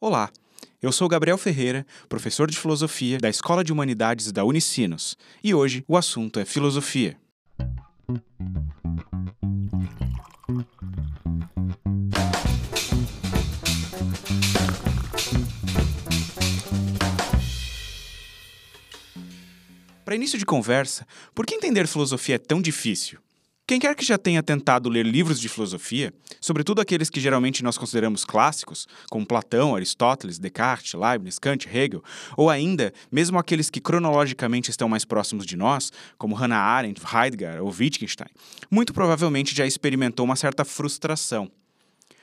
Olá, eu sou Gabriel Ferreira, professor de filosofia da Escola de Humanidades da Unicinos, e hoje o assunto é filosofia. Para início de conversa, por que entender filosofia é tão difícil? Quem quer que já tenha tentado ler livros de filosofia, sobretudo aqueles que geralmente nós consideramos clássicos, como Platão, Aristóteles, Descartes, Leibniz, Kant, Hegel, ou ainda, mesmo aqueles que cronologicamente estão mais próximos de nós, como Hannah Arendt, Heidegger ou Wittgenstein, muito provavelmente já experimentou uma certa frustração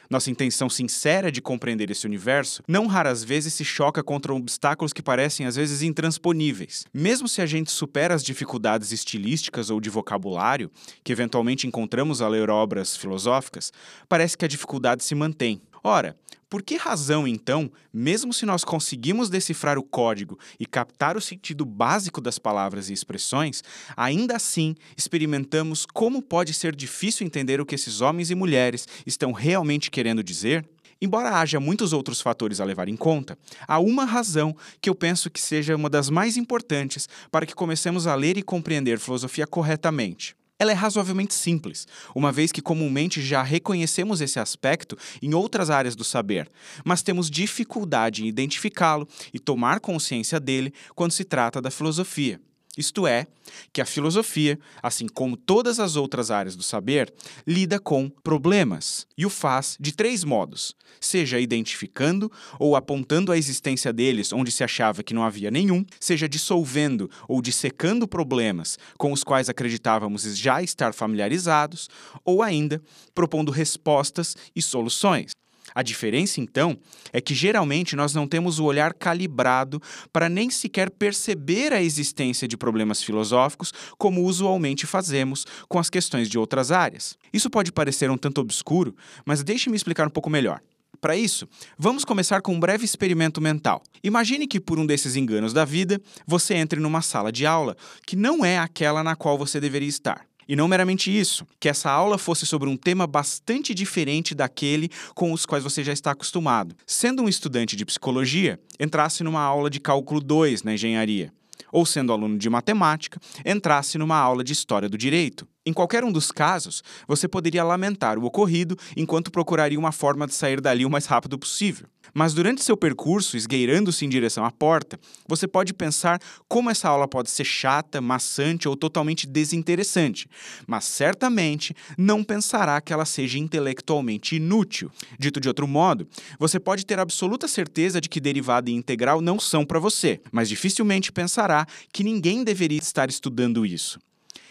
nossa intenção sincera de compreender esse universo não raras vezes se choca contra obstáculos que parecem às vezes intransponíveis. Mesmo se a gente supera as dificuldades estilísticas ou de vocabulário que eventualmente encontramos ao ler obras filosóficas, parece que a dificuldade se mantém. Ora, por que razão, então, mesmo se nós conseguimos decifrar o código e captar o sentido básico das palavras e expressões, ainda assim experimentamos como pode ser difícil entender o que esses homens e mulheres estão realmente querendo dizer? Embora haja muitos outros fatores a levar em conta, há uma razão que eu penso que seja uma das mais importantes para que comecemos a ler e compreender filosofia corretamente. Ela é razoavelmente simples, uma vez que comumente já reconhecemos esse aspecto em outras áreas do saber, mas temos dificuldade em identificá-lo e tomar consciência dele quando se trata da filosofia. Isto é, que a filosofia, assim como todas as outras áreas do saber, lida com problemas e o faz de três modos: seja identificando ou apontando a existência deles onde se achava que não havia nenhum, seja dissolvendo ou dissecando problemas com os quais acreditávamos já estar familiarizados, ou ainda propondo respostas e soluções. A diferença, então, é que geralmente nós não temos o olhar calibrado para nem sequer perceber a existência de problemas filosóficos, como usualmente fazemos com as questões de outras áreas. Isso pode parecer um tanto obscuro, mas deixe-me explicar um pouco melhor. Para isso, vamos começar com um breve experimento mental. Imagine que, por um desses enganos da vida, você entre numa sala de aula que não é aquela na qual você deveria estar. E não meramente isso, que essa aula fosse sobre um tema bastante diferente daquele com os quais você já está acostumado. Sendo um estudante de psicologia, entrasse numa aula de cálculo 2 na engenharia. Ou sendo aluno de matemática, entrasse numa aula de história do direito. Em qualquer um dos casos, você poderia lamentar o ocorrido enquanto procuraria uma forma de sair dali o mais rápido possível. Mas durante seu percurso, esgueirando-se em direção à porta, você pode pensar como essa aula pode ser chata, maçante ou totalmente desinteressante, mas certamente não pensará que ela seja intelectualmente inútil. Dito de outro modo, você pode ter absoluta certeza de que derivada e integral não são para você, mas dificilmente pensará que ninguém deveria estar estudando isso.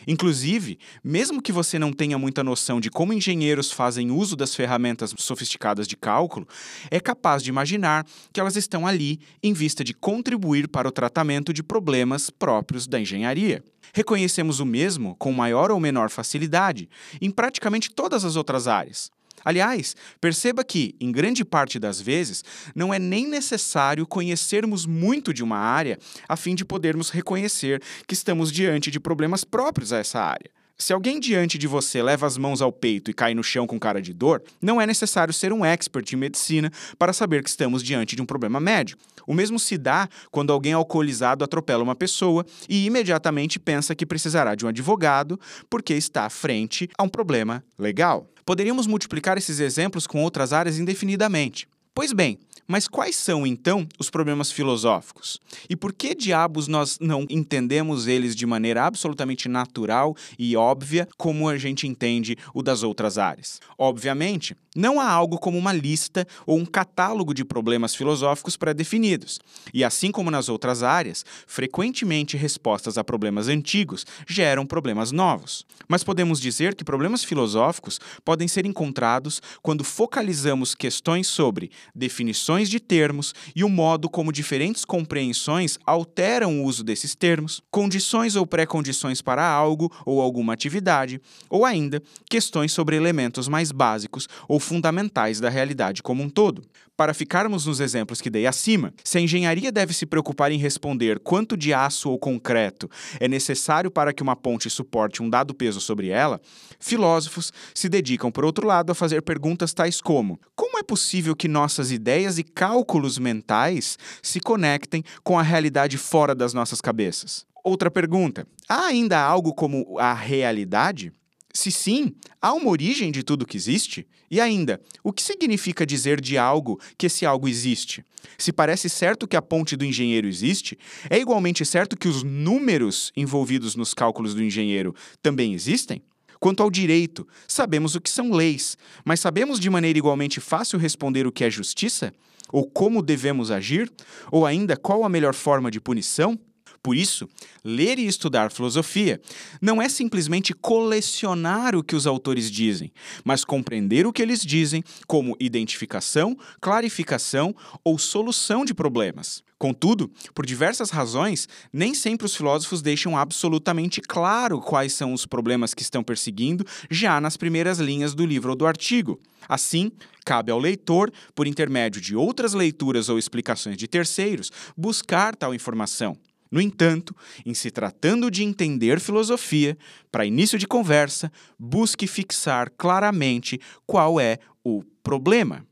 Inclusive, mesmo que você não tenha muita noção de como engenheiros fazem uso das ferramentas sofisticadas de cálculo, é capaz de imaginar que elas estão ali em vista de contribuir para o tratamento de problemas próprios da engenharia. Reconhecemos o mesmo com maior ou menor facilidade em praticamente todas as outras áreas. Aliás, perceba que, em grande parte das vezes, não é nem necessário conhecermos muito de uma área a fim de podermos reconhecer que estamos diante de problemas próprios a essa área. Se alguém diante de você leva as mãos ao peito e cai no chão com cara de dor, não é necessário ser um expert em medicina para saber que estamos diante de um problema médio. O mesmo se dá quando alguém alcoolizado atropela uma pessoa e imediatamente pensa que precisará de um advogado porque está à frente a um problema legal. Poderíamos multiplicar esses exemplos com outras áreas indefinidamente. Pois bem, mas quais são então os problemas filosóficos? E por que diabos nós não entendemos eles de maneira absolutamente natural e óbvia como a gente entende o das outras áreas? Obviamente, não há algo como uma lista ou um catálogo de problemas filosóficos pré-definidos. E assim como nas outras áreas, frequentemente respostas a problemas antigos geram problemas novos. Mas podemos dizer que problemas filosóficos podem ser encontrados quando focalizamos questões sobre definições de termos e o modo como diferentes compreensões alteram o uso desses termos, condições ou pré-condições para algo ou alguma atividade, ou ainda questões sobre elementos mais básicos ou fundamentais da realidade como um todo. Para ficarmos nos exemplos que dei acima, se a engenharia deve se preocupar em responder quanto de aço ou concreto é necessário para que uma ponte suporte um dado peso sobre ela, filósofos se dedicam, por outro lado, a fazer perguntas tais como: como é possível que nossas ideias e cálculos mentais se conectem com a realidade fora das nossas cabeças. Outra pergunta: há ainda algo como a realidade? Se sim, há uma origem de tudo que existe? E ainda, o que significa dizer de algo que esse algo existe? Se parece certo que a ponte do engenheiro existe, é igualmente certo que os números envolvidos nos cálculos do engenheiro também existem? Quanto ao direito, sabemos o que são leis, mas sabemos de maneira igualmente fácil responder o que é justiça? Ou como devemos agir? Ou ainda qual a melhor forma de punição? Por isso, ler e estudar filosofia não é simplesmente colecionar o que os autores dizem, mas compreender o que eles dizem como identificação, clarificação ou solução de problemas. Contudo, por diversas razões, nem sempre os filósofos deixam absolutamente claro quais são os problemas que estão perseguindo já nas primeiras linhas do livro ou do artigo. Assim, cabe ao leitor, por intermédio de outras leituras ou explicações de terceiros, buscar tal informação. No entanto, em se tratando de entender filosofia, para início de conversa, busque fixar claramente qual é o problema.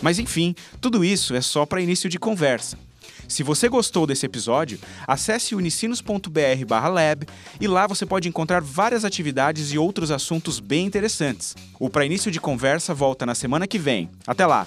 Mas enfim, tudo isso é só para início de conversa. Se você gostou desse episódio, acesse unicinos.br/lab e lá você pode encontrar várias atividades e outros assuntos bem interessantes. O Para Início de Conversa volta na semana que vem. Até lá!